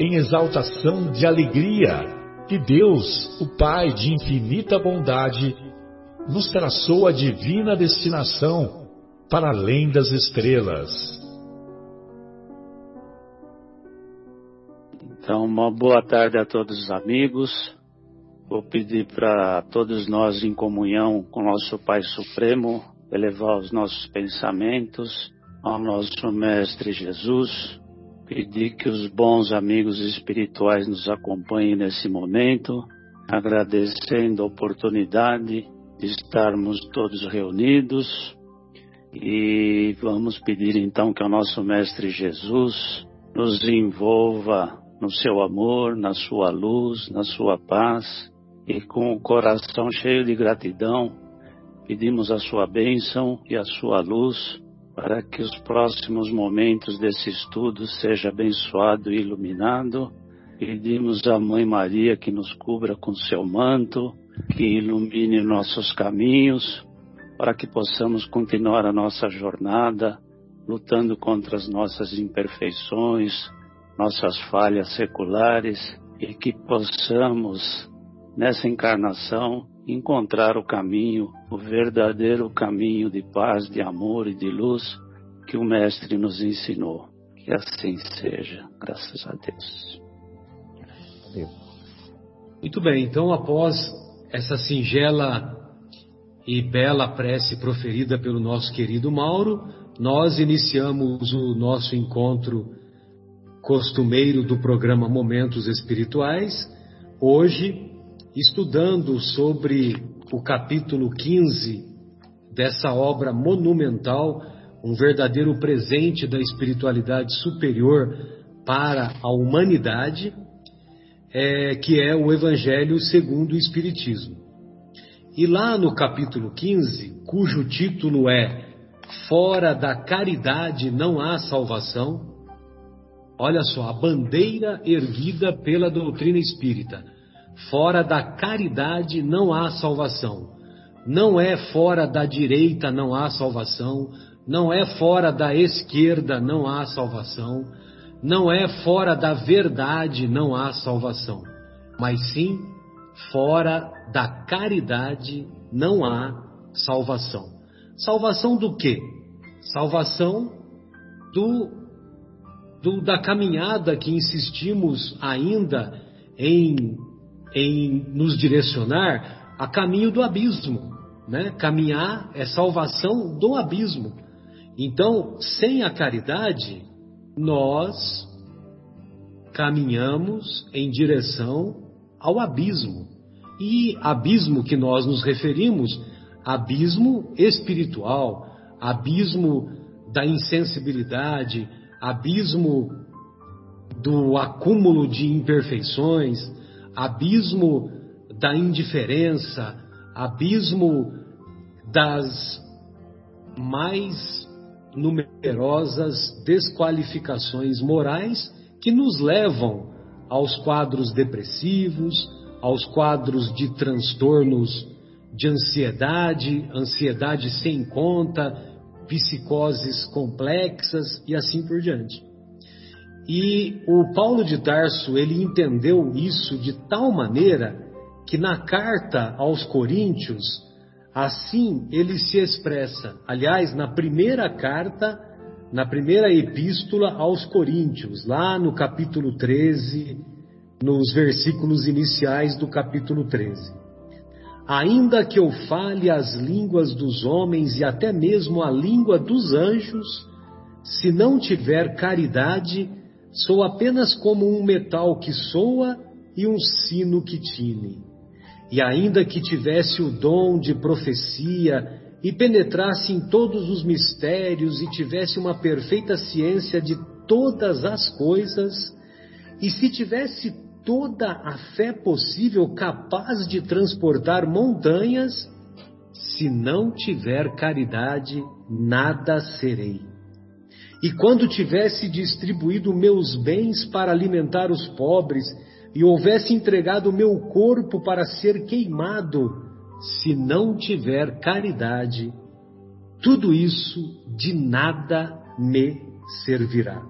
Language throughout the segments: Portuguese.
em exaltação de alegria que Deus, o Pai de infinita bondade, nos traçou a divina destinação para além das estrelas. Então, uma boa tarde a todos os amigos. Vou pedir para todos nós, em comunhão com nosso Pai Supremo, elevar os nossos pensamentos ao nosso Mestre Jesus, Pedir que os bons amigos espirituais nos acompanhem nesse momento, agradecendo a oportunidade de estarmos todos reunidos. E vamos pedir então que o nosso Mestre Jesus nos envolva no seu amor, na sua luz, na sua paz. E com o coração cheio de gratidão pedimos a sua bênção e a sua luz para que os próximos momentos desse estudo seja abençoado e iluminado. Pedimos à Mãe Maria que nos cubra com seu manto, que ilumine nossos caminhos, para que possamos continuar a nossa jornada lutando contra as nossas imperfeições, nossas falhas seculares e que possamos, nessa encarnação, encontrar o caminho, o verdadeiro caminho de paz, de amor e de luz que o Mestre nos ensinou. Que assim seja, graças a Deus. Muito bem, então após essa singela e bela prece proferida pelo nosso querido Mauro, nós iniciamos o nosso encontro costumeiro do programa Momentos Espirituais, hoje estudando sobre o capítulo 15 dessa obra monumental, um verdadeiro presente da espiritualidade superior para a humanidade, é, que é o Evangelho segundo o Espiritismo. E lá no capítulo 15, cujo título é Fora da caridade não há salvação, olha só, a bandeira erguida pela doutrina espírita Fora da caridade não há salvação. Não é fora da direita não há salvação. Não é fora da esquerda não há salvação. Não é fora da verdade não há salvação. Mas sim, fora da caridade não há salvação. Salvação do quê? Salvação do, do da caminhada que insistimos ainda em em nos direcionar a caminho do abismo, né? Caminhar é salvação do abismo. Então, sem a caridade, nós caminhamos em direção ao abismo. E abismo que nós nos referimos, abismo espiritual, abismo da insensibilidade, abismo do acúmulo de imperfeições, abismo da indiferença, abismo das mais numerosas desqualificações morais que nos levam aos quadros depressivos, aos quadros de transtornos de ansiedade, ansiedade sem conta, psicoses complexas e assim por diante. E o Paulo de Tarso, ele entendeu isso de tal maneira que na carta aos Coríntios, assim ele se expressa. Aliás, na primeira carta, na primeira epístola aos Coríntios, lá no capítulo 13, nos versículos iniciais do capítulo 13. Ainda que eu fale as línguas dos homens e até mesmo a língua dos anjos, se não tiver caridade, sou apenas como um metal que soa e um sino que tine. E ainda que tivesse o dom de profecia e penetrasse em todos os mistérios e tivesse uma perfeita ciência de todas as coisas, e se tivesse toda a fé possível capaz de transportar montanhas, se não tiver caridade, nada serei. E quando tivesse distribuído meus bens para alimentar os pobres, e houvesse entregado meu corpo para ser queimado, se não tiver caridade, tudo isso de nada me servirá.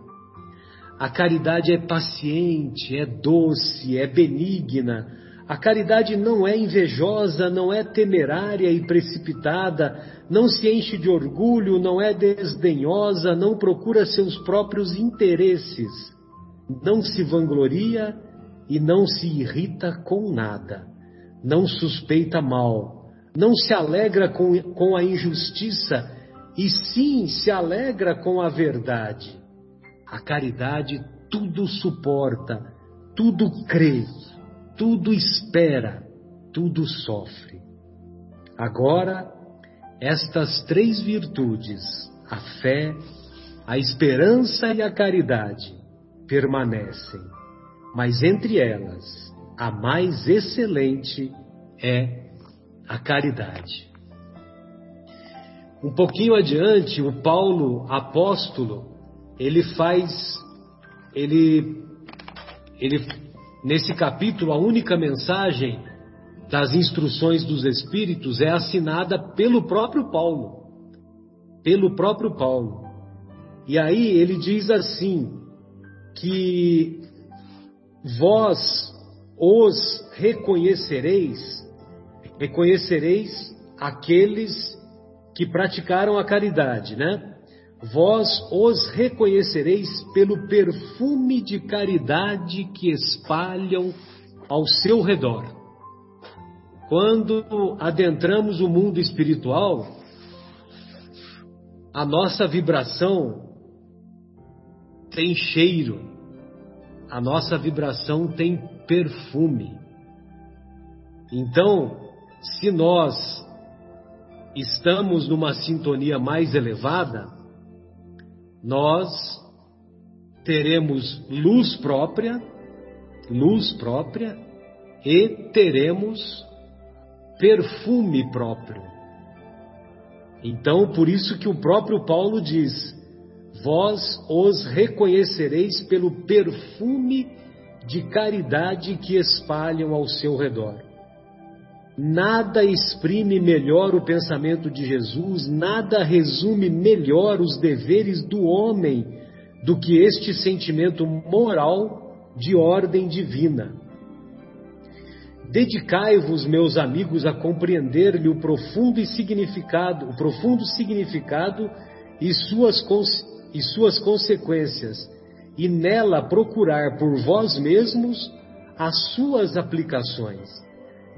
A caridade é paciente, é doce, é benigna. A caridade não é invejosa, não é temerária e precipitada, não se enche de orgulho, não é desdenhosa, não procura seus próprios interesses, não se vangloria e não se irrita com nada, não suspeita mal, não se alegra com, com a injustiça, e sim se alegra com a verdade. A caridade tudo suporta, tudo crê, tudo espera, tudo sofre. Agora, estas três virtudes, a fé, a esperança e a caridade, permanecem, mas entre elas, a mais excelente é a caridade. Um pouquinho adiante, o Paulo apóstolo ele faz, ele, ele, nesse capítulo, a única mensagem das instruções dos Espíritos é assinada pelo próprio Paulo. Pelo próprio Paulo. E aí ele diz assim: que vós os reconhecereis, reconhecereis aqueles que praticaram a caridade, né? Vós os reconhecereis pelo perfume de caridade que espalham ao seu redor. Quando adentramos o mundo espiritual, a nossa vibração tem cheiro, a nossa vibração tem perfume. Então, se nós estamos numa sintonia mais elevada, nós teremos luz própria, luz própria e teremos perfume próprio. Então, por isso que o próprio Paulo diz: Vós os reconhecereis pelo perfume de caridade que espalham ao seu redor. Nada exprime melhor o pensamento de Jesus, nada resume melhor os deveres do homem do que este sentimento moral de ordem divina. Dedicai-vos, meus amigos, a compreender-lhe o profundo significado, o profundo significado e suas, e suas consequências, e nela procurar por vós mesmos as suas aplicações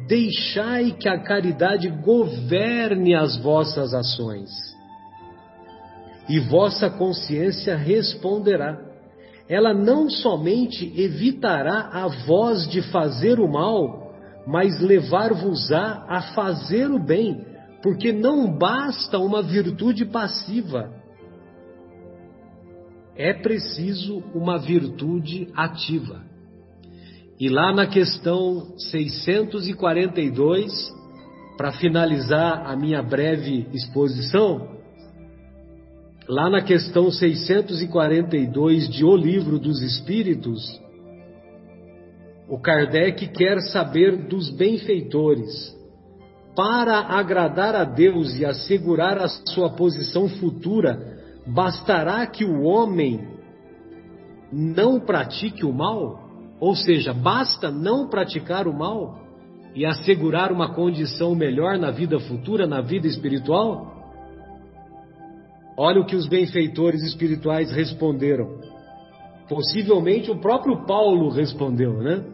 deixai que a caridade governe as vossas ações. E vossa consciência responderá. Ela não somente evitará a voz de fazer o mal, mas levar-vos-á a fazer o bem, porque não basta uma virtude passiva. É preciso uma virtude ativa. E lá na questão 642, para finalizar a minha breve exposição, lá na questão 642 de O Livro dos Espíritos, o Kardec quer saber dos benfeitores. Para agradar a Deus e assegurar a sua posição futura, bastará que o homem não pratique o mal? Ou seja, basta não praticar o mal e assegurar uma condição melhor na vida futura, na vida espiritual? Olha o que os benfeitores espirituais responderam. Possivelmente o próprio Paulo respondeu, né?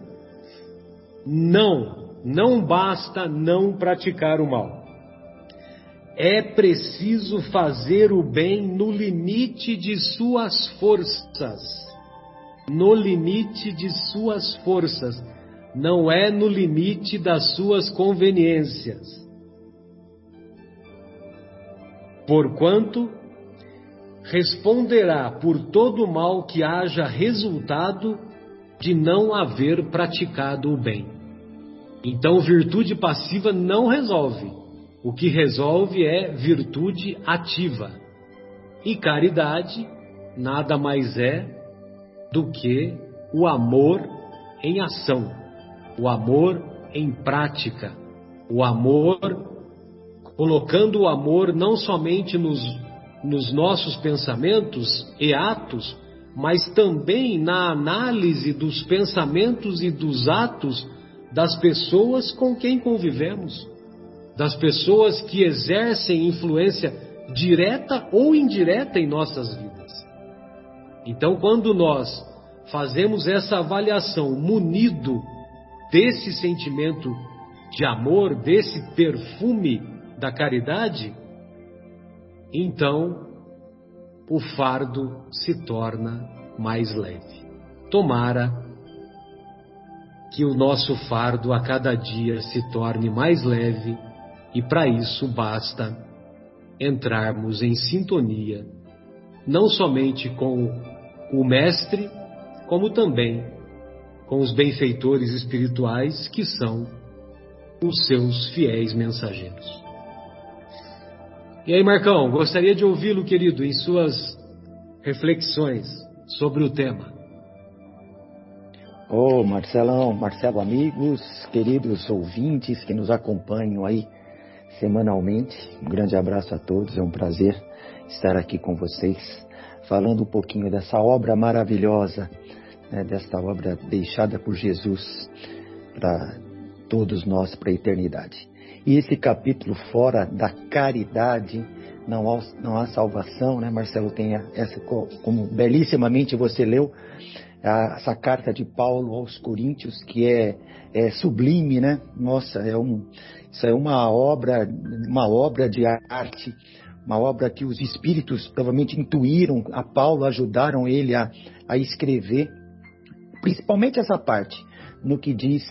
não, não basta não praticar o mal. É preciso fazer o bem no limite de suas forças. No limite de suas forças. Não é no limite das suas conveniências. Porquanto responderá por todo o mal que haja resultado de não haver praticado o bem. Então, virtude passiva não resolve. O que resolve é virtude ativa. E caridade nada mais é do que o amor em ação, o amor em prática, o amor colocando o amor não somente nos, nos nossos pensamentos e atos, mas também na análise dos pensamentos e dos atos das pessoas com quem convivemos das pessoas que exercem influência direta ou indireta em nossas vidas. Então, quando nós fazemos essa avaliação munido desse sentimento de amor, desse perfume da caridade, então o fardo se torna mais leve. Tomara que o nosso fardo a cada dia se torne mais leve e para isso basta entrarmos em sintonia, não somente com o Mestre, como também com os benfeitores espirituais que são os seus fiéis mensageiros. E aí, Marcão, gostaria de ouvi-lo, querido, em suas reflexões sobre o tema. Ô, oh, Marcelão, Marcelo, amigos, queridos ouvintes que nos acompanham aí semanalmente. Um grande abraço a todos, é um prazer estar aqui com vocês, falando um pouquinho dessa obra maravilhosa, né, desta obra deixada por Jesus para todos nós para a eternidade. E esse capítulo fora da caridade, não há, não há salvação, né? Marcelo tem essa, como belíssimamente você leu, essa carta de Paulo aos Coríntios, que é, é sublime, né? Nossa, é um, isso é uma obra, uma obra de arte, uma obra que os espíritos provavelmente intuíram a Paulo, ajudaram ele a, a escrever, principalmente essa parte, no que diz,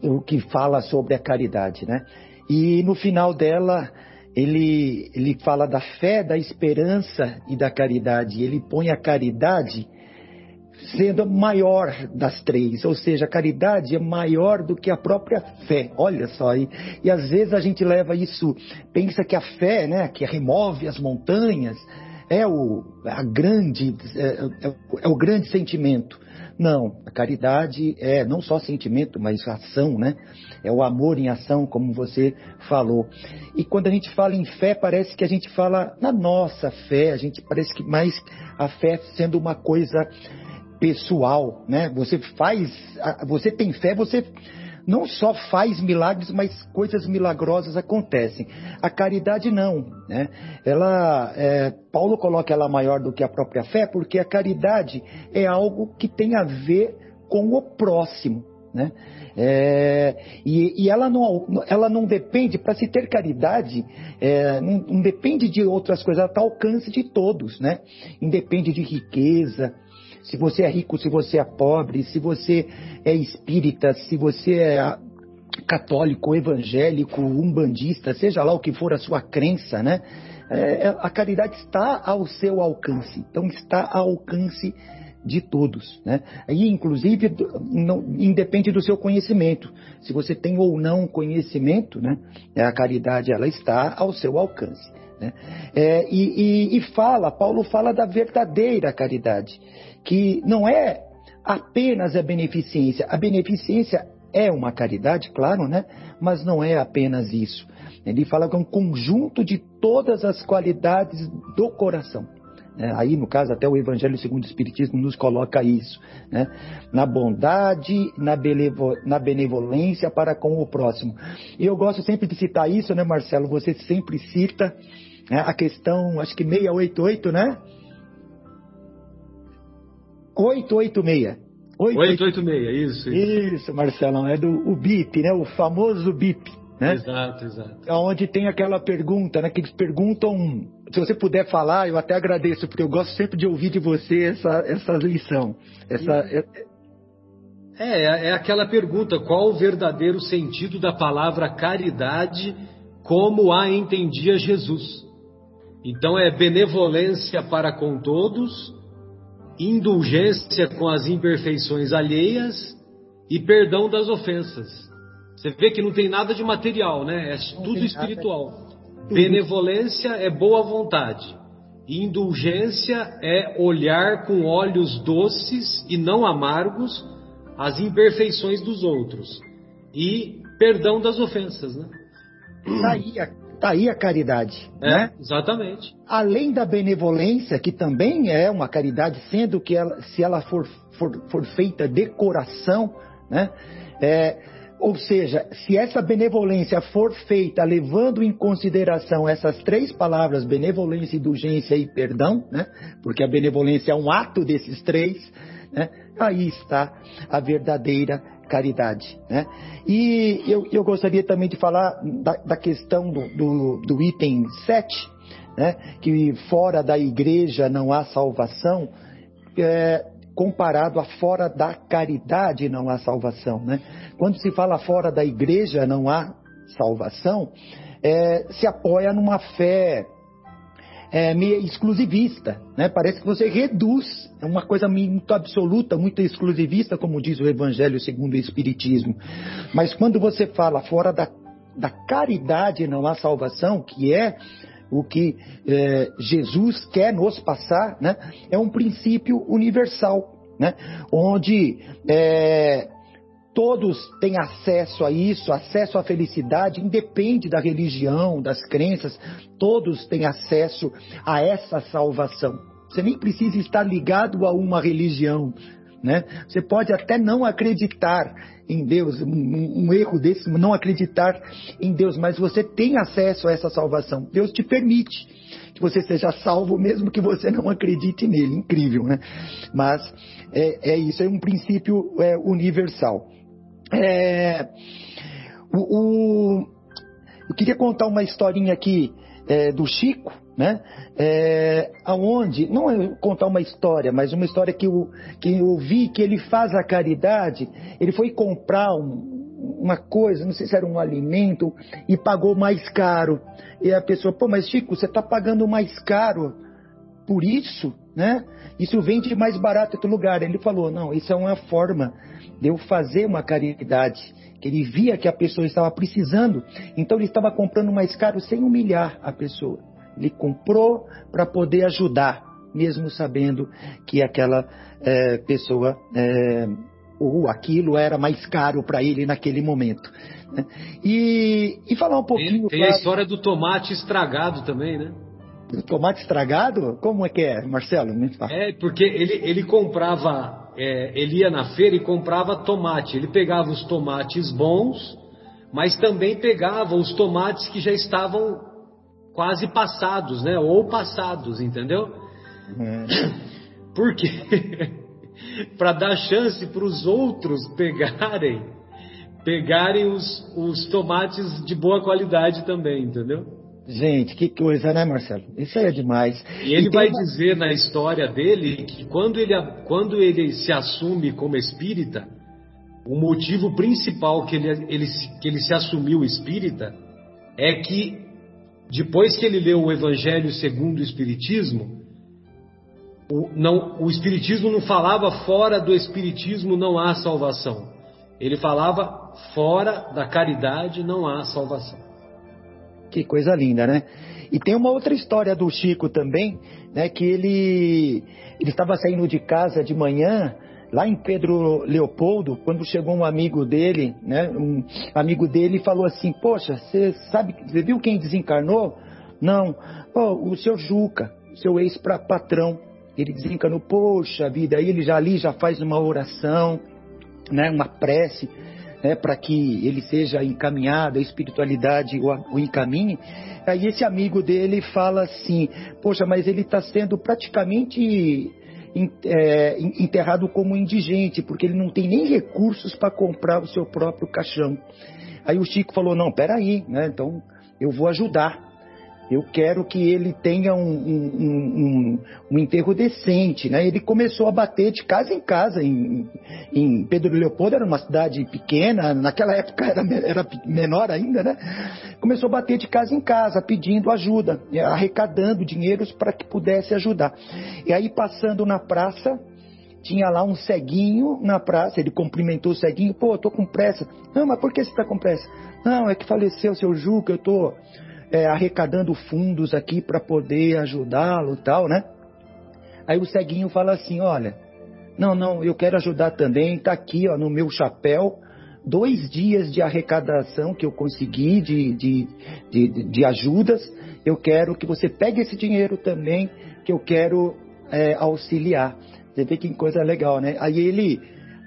o que fala sobre a caridade, né? E no final dela, ele, ele fala da fé, da esperança e da caridade. Ele põe a caridade sendo a maior das três, ou seja, a caridade é maior do que a própria fé. Olha só, e, e às vezes a gente leva isso, pensa que a fé, né, que remove as montanhas, é o, a grande, é, é, é o grande sentimento. Não, a caridade é não só sentimento, mas ação, né? É o amor em ação, como você falou. E quando a gente fala em fé, parece que a gente fala na nossa fé, a gente parece que mais a fé sendo uma coisa pessoal, né? Você faz, você tem fé, você não só faz milagres, mas coisas milagrosas acontecem. A caridade não, né? Ela, é, Paulo coloca ela maior do que a própria fé, porque a caridade é algo que tem a ver com o próximo, né? É, e, e ela, não, ela não depende, para se ter caridade, é, não, não, depende de outras coisas, ela está ao alcance de todos, né? Independe de riqueza, se você é rico, se você é pobre, se você é espírita, se você é católico, evangélico, umbandista, seja lá o que for a sua crença, né? É, é, a caridade está ao seu alcance, então está ao alcance de todos, né? E inclusive não, independe do seu conhecimento. Se você tem ou não conhecimento, né? A caridade ela está ao seu alcance. Né? É, e, e, e fala, Paulo fala da verdadeira caridade que não é apenas a beneficência. A beneficência é uma caridade, claro, né? Mas não é apenas isso. Ele fala que é um conjunto de todas as qualidades do coração. Né? Aí, no caso, até o Evangelho segundo o Espiritismo nos coloca isso. Né? Na bondade, na, na benevolência para com o próximo. E eu gosto sempre de citar isso, né, Marcelo? Você sempre cita né, a questão, acho que 688, né? 886. 886, isso, isso. Isso, Marcelão, é do o BIP, né? O famoso BIP. Né? Exato, exato. Onde tem aquela pergunta, né? Que eles perguntam. Se você puder falar, eu até agradeço, porque eu gosto sempre de ouvir de você essa, essa lição. Essa, é, é, é aquela pergunta: qual o verdadeiro sentido da palavra caridade, como a entendia Jesus? Então é benevolência para com todos, indulgência com as imperfeições alheias e perdão das ofensas. Você vê que não tem nada de material, né? É tudo espiritual. Benevolência é boa vontade. Indulgência é olhar com olhos doces e não amargos as imperfeições dos outros. E perdão das ofensas, né? Tá aí tá aí a caridade, é, né? Exatamente. Além da benevolência, que também é uma caridade, sendo que ela, se ela for, for, for feita de coração, né? É, ou seja, se essa benevolência for feita levando em consideração essas três palavras, benevolência, indulgência e perdão, né? porque a benevolência é um ato desses três, né? aí está a verdadeira caridade. Né? E eu, eu, gostaria também de falar da, da questão do, do, do, item 7, né? que fora da igreja não há salvação. É, comparado a fora da caridade não há salvação. Né? Quando se fala fora da igreja não há salvação, é, se apoia numa fé é, meio exclusivista, né? Parece que você reduz, é uma coisa muito absoluta, muito exclusivista, como diz o Evangelho segundo o Espiritismo. Mas quando você fala fora da, da caridade não há salvação, que é o que é, Jesus quer nos passar, né, é um princípio universal, né, onde é, todos têm acesso a isso, acesso à felicidade, independe da religião, das crenças, todos têm acesso a essa salvação. Você nem precisa estar ligado a uma religião, né? Você pode até não acreditar em Deus, um, um, erro desse, não acreditar em Deus, mas você tem acesso a essa salvação. Deus te permite que você seja salvo, mesmo que você não acredite nele. Incrível, né? Mas é, é isso, é um princípio é, universal. É, o, o, eu queria contar uma historinha aqui é, do Chico, né? É, aonde, não é contar uma história, mas uma história que eu, que eu vi que ele faz a caridade, ele foi comprar um, uma coisa, não sei se era um alimento, e pagou mais caro. E a pessoa, pô, mas Chico, você está pagando mais caro por isso, né? Isso vende mais barato em outro lugar. Ele falou, não, isso é uma forma de eu fazer uma caridade que ele via que a pessoa estava precisando, então ele estava comprando mais caro sem humilhar a pessoa. Ele comprou para poder ajudar, mesmo sabendo que aquela é, pessoa é, ou aquilo era mais caro para ele naquele momento. Né? E, e, falar um pouquinho. Tem, tem a história do tomate estragado também, né? Tomate estragado? Como é que é, Marcelo? É, porque ele, ele comprava é, ele ia na feira e comprava tomate. Ele pegava os tomates bons, mas também pegava os tomates que já estavam quase passados, né? Ou passados, entendeu? É. Por quê? para dar chance para os outros pegarem, pegarem os, os tomates de boa qualidade também, entendeu? Gente, que coisa, né, Marcelo? Isso aí é demais. E ele e vai uma... dizer na história dele que quando ele, quando ele se assume como espírita, o motivo principal que ele, ele, que ele se assumiu espírita é que depois que ele leu o Evangelho segundo o Espiritismo, o, não, o Espiritismo não falava fora do Espiritismo não há salvação. Ele falava fora da caridade não há salvação. Que coisa linda, né? E tem uma outra história do Chico também, né? Que ele, ele estava saindo de casa de manhã, lá em Pedro Leopoldo, quando chegou um amigo dele, né? Um amigo dele falou assim: Poxa, você sabe, você viu quem desencarnou? Não, oh, o seu Juca, seu ex-patrão. Ele desencarnou, poxa vida, aí ele já ali já faz uma oração, né? Uma prece né, para que ele seja encaminhado, a espiritualidade o, o encaminhe. Aí esse amigo dele fala assim: Poxa, mas ele está sendo praticamente é, enterrado como indigente, porque ele não tem nem recursos para comprar o seu próprio caixão. Aí o Chico falou: Não, peraí, né? então eu vou ajudar. Eu quero que ele tenha um, um, um, um, enterro decente, né? Ele começou a bater de casa em casa em, em Pedro Leopoldo, era uma cidade pequena, naquela época era, era menor ainda, né? Começou a bater de casa em casa, pedindo ajuda, arrecadando dinheiros para que pudesse ajudar. E aí passando na praça, tinha lá um ceguinho na praça, ele cumprimentou o ceguinho, pô, eu tô com pressa. Não, mas por que você tá com pressa? Não, é que faleceu o seu Juca, eu tô é, arrecadando fundos aqui para poder ajudá-lo tal, né? Aí o ceguinho fala assim, olha, não, não, eu quero ajudar também, tá aqui ó, no meu chapéu, dois dias de arrecadação que eu consegui de, de, de, de ajudas, eu quero que você pegue esse dinheiro também, que eu quero é, auxiliar. Você vê que coisa legal, né? Aí ele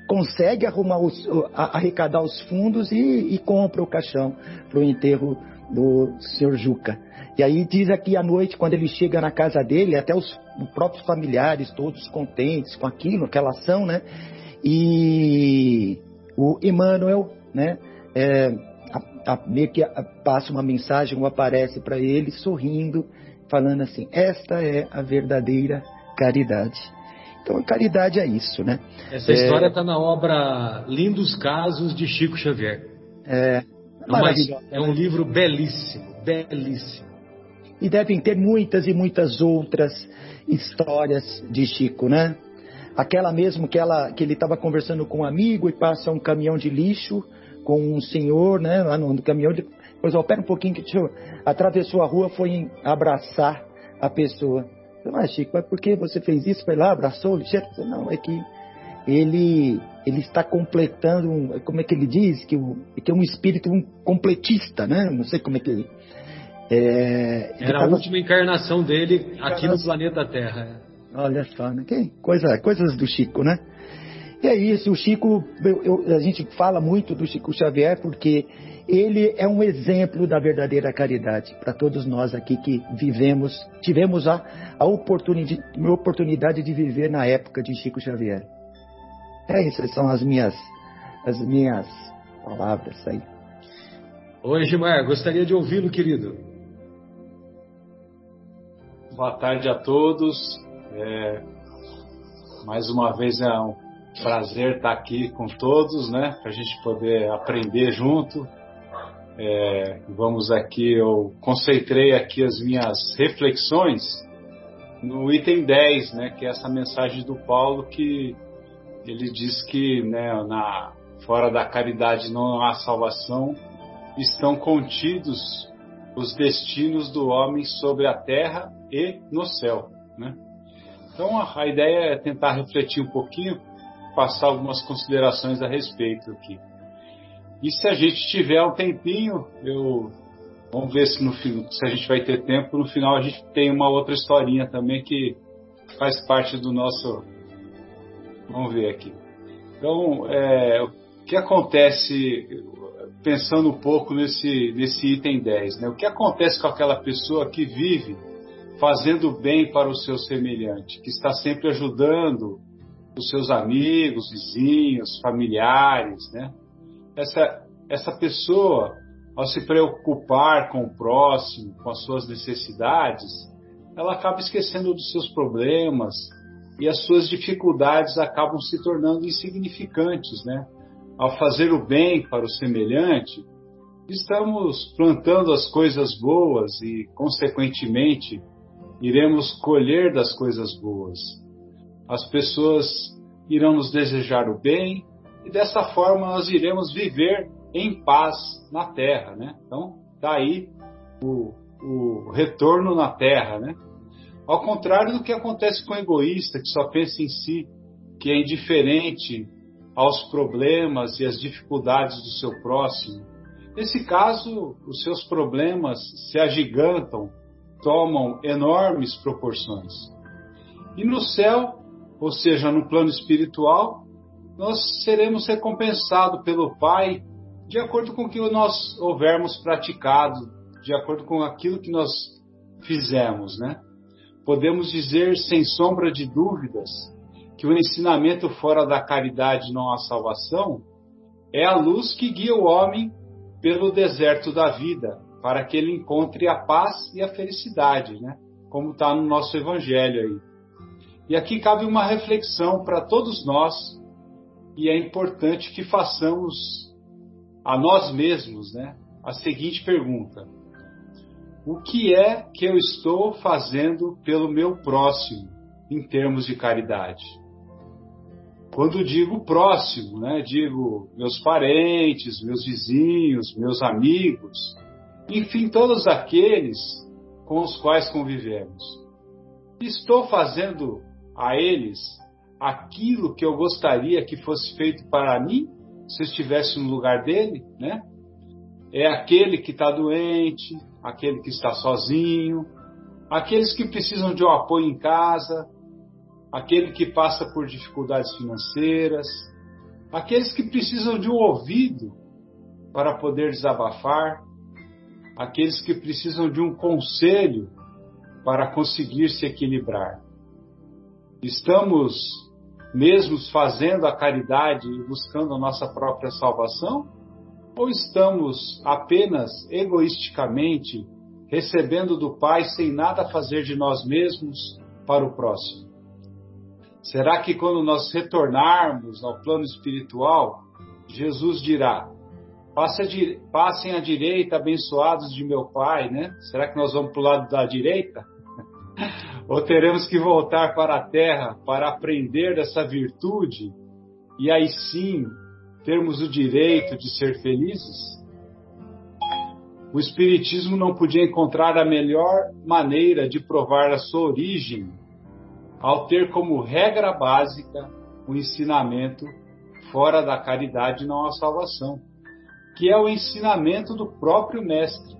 consegue arrumar os, arrecadar os fundos e, e compra o caixão para o enterro do senhor Juca. E aí diz aqui à noite, quando ele chega na casa dele, até os, os próprios familiares, todos contentes com aquilo, aquela ação, né? E o Emmanuel, né? É, a, a, meio que passa uma mensagem ou aparece para ele sorrindo, falando assim: esta é a verdadeira caridade. Então, a caridade é isso, né? Essa é, história está na obra Lindos Casos de Chico Xavier. É, é, é um livro belíssimo, belíssimo. E devem ter muitas e muitas outras histórias de Chico, né? Aquela mesmo que, ela, que ele estava conversando com um amigo e passa um caminhão de lixo com um senhor, né? Lá no, no caminhão de. Pois, ó, pera um pouquinho que eu... atravessou a rua, foi abraçar a pessoa. Mas, Chico, mas por que você fez isso? Foi lá, abraçou o lixeiro? Não, é que ele ele está completando, um, como é que ele diz, que, o, que é um espírito um completista, né? Não sei como é que ele. É, Era tava... a última encarnação dele aqui no planeta Terra. Olha só, né? Que coisa, coisas do Chico, né? E é isso, o Chico, eu, eu, a gente fala muito do Chico Xavier porque ele é um exemplo da verdadeira caridade para todos nós aqui que vivemos, tivemos a, a oportunidade, oportunidade de viver na época de Chico Xavier. É isso, são as minhas, as minhas palavras aí. Oi, Gilmar, gostaria de ouvi-lo, querido. Boa tarde a todos. É, mais uma vez é um prazer estar aqui com todos, né? Para a gente poder aprender junto. É, vamos aqui, eu concentrei aqui as minhas reflexões no item 10, né? Que é essa mensagem do Paulo que ele diz que né, na, fora da caridade não há salvação, estão contidos os destinos do homem sobre a terra e no céu. Né? Então a, a ideia é tentar refletir um pouquinho, passar algumas considerações a respeito aqui. E se a gente tiver um tempinho, eu vamos ver se no se a gente vai ter tempo. No final a gente tem uma outra historinha também que faz parte do nosso Vamos ver aqui. Então, é, o que acontece, pensando um pouco nesse, nesse item 10, né? o que acontece com aquela pessoa que vive fazendo bem para o seu semelhante, que está sempre ajudando os seus amigos, vizinhos, familiares, né? Essa, essa pessoa, ao se preocupar com o próximo, com as suas necessidades, ela acaba esquecendo dos seus problemas, e as suas dificuldades acabam se tornando insignificantes, né? Ao fazer o bem para o semelhante, estamos plantando as coisas boas e, consequentemente, iremos colher das coisas boas. As pessoas irão nos desejar o bem e dessa forma nós iremos viver em paz na terra, né? Então, tá o, o retorno na terra, né? Ao contrário do que acontece com o egoísta, que só pensa em si, que é indiferente aos problemas e às dificuldades do seu próximo. Nesse caso, os seus problemas se agigantam, tomam enormes proporções. E no céu, ou seja, no plano espiritual, nós seremos recompensados pelo Pai de acordo com o que nós houvermos praticado, de acordo com aquilo que nós fizemos, né? Podemos dizer sem sombra de dúvidas que o ensinamento fora da caridade não há salvação é a luz que guia o homem pelo deserto da vida, para que ele encontre a paz e a felicidade, né? Como está no nosso evangelho aí. E aqui cabe uma reflexão para todos nós, e é importante que façamos a nós mesmos, né? A seguinte pergunta: O que é que eu estou fazendo pelo meu próximo em termos de caridade? Quando digo próximo, né, digo meus parentes, meus vizinhos, meus amigos, enfim, todos aqueles com os quais convivemos. Estou fazendo a eles aquilo que eu gostaria que fosse feito para mim, se eu estivesse no lugar dele, né? É aquele que está doente, aquele que está sozinho, aqueles que precisam de um apoio em casa, aquele que passa por dificuldades financeiras, aqueles que precisam de um ouvido para poder desabafar, aqueles que precisam de um conselho para conseguir se equilibrar. Estamos mesmo fazendo a caridade e buscando a nossa própria salvação? Ou estamos apenas egoisticamente recebendo do Pai sem nada fazer de nós mesmos para o próximo? Será que quando nós retornarmos ao plano espiritual, Jesus dirá: passem à direita, abençoados de meu Pai, né? Será que nós vamos para o lado da direita? Ou teremos que voltar para a terra para aprender dessa virtude e aí sim termos o direito de ser felizes? O Espiritismo não podia encontrar a melhor maneira de provar a sua origem ao ter como regra básica o ensinamento fora da caridade não há salvação, que é o ensinamento do próprio mestre.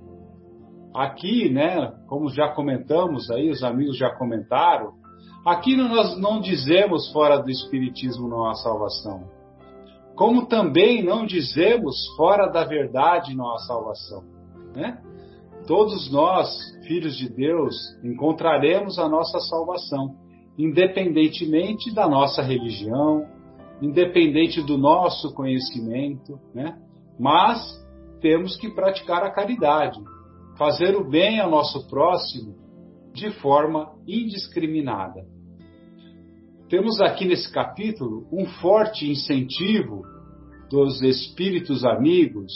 Aqui, né, como já comentamos aí, os amigos já comentaram, aqui nós não dizemos fora do espiritismo não há salvação. Como também não dizemos fora da verdade há salvação, né? Todos nós, filhos de Deus, encontraremos a nossa salvação independentemente da nossa religião, independente do nosso conhecimento, né? Mas temos que praticar a caridade, fazer o bem ao nosso próximo de forma indiscriminada. Temos aqui nesse capítulo um forte incentivo dos espíritos amigos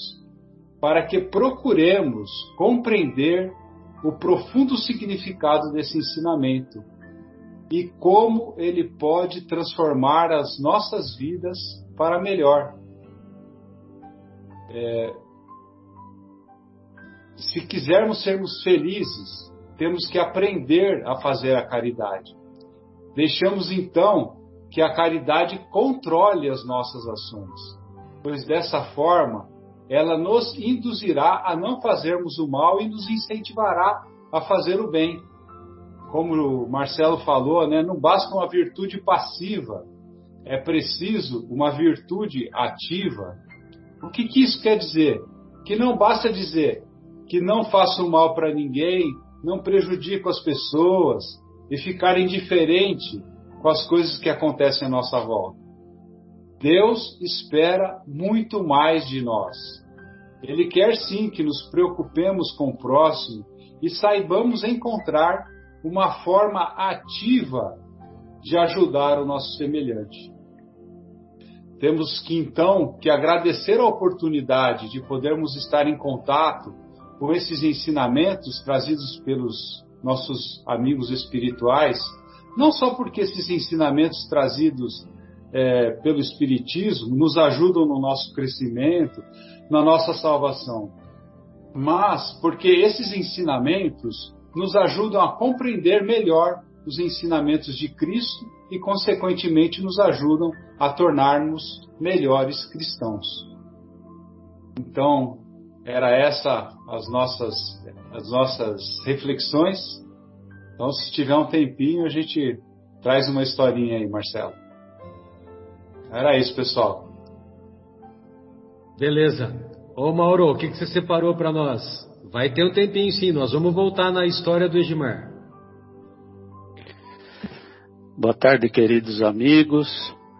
para que procuremos compreender o profundo significado desse ensinamento e como ele pode transformar as nossas vidas para melhor. É, se quisermos sermos felizes, temos que aprender a fazer a caridade. Deixamos então que a caridade controle as nossas ações, pois dessa forma ela nos induzirá a não fazermos o mal e nos incentivará a fazer o bem como o Marcelo falou, né, não basta uma virtude passiva, é preciso uma virtude ativa. O que, que isso quer dizer? Que não basta dizer que não faço mal para ninguém, não prejudico as pessoas e ficar indiferente com as coisas que acontecem à nossa volta. Deus espera muito mais de nós. Ele quer sim que nos preocupemos com o próximo e saibamos encontrar uma forma ativa de ajudar o nosso semelhante. Temos que então que agradecer a oportunidade de podermos estar em contato com esses ensinamentos trazidos pelos nossos amigos espirituais, não só porque esses ensinamentos trazidos é, pelo Espiritismo nos ajudam no nosso crescimento, na nossa salvação, mas porque esses ensinamentos nos ajudam a compreender melhor os ensinamentos de Cristo e, consequentemente, nos ajudam a tornarmos melhores cristãos. Então, era essa as nossas as nossas reflexões. Então, se tiver um tempinho, a gente traz uma historinha aí, Marcelo. Era isso, pessoal. Beleza. Ô Mauro, o que, que você separou para nós? Vai ter um tempinho sim, nós vamos voltar na história do Edmar. Boa tarde, queridos amigos.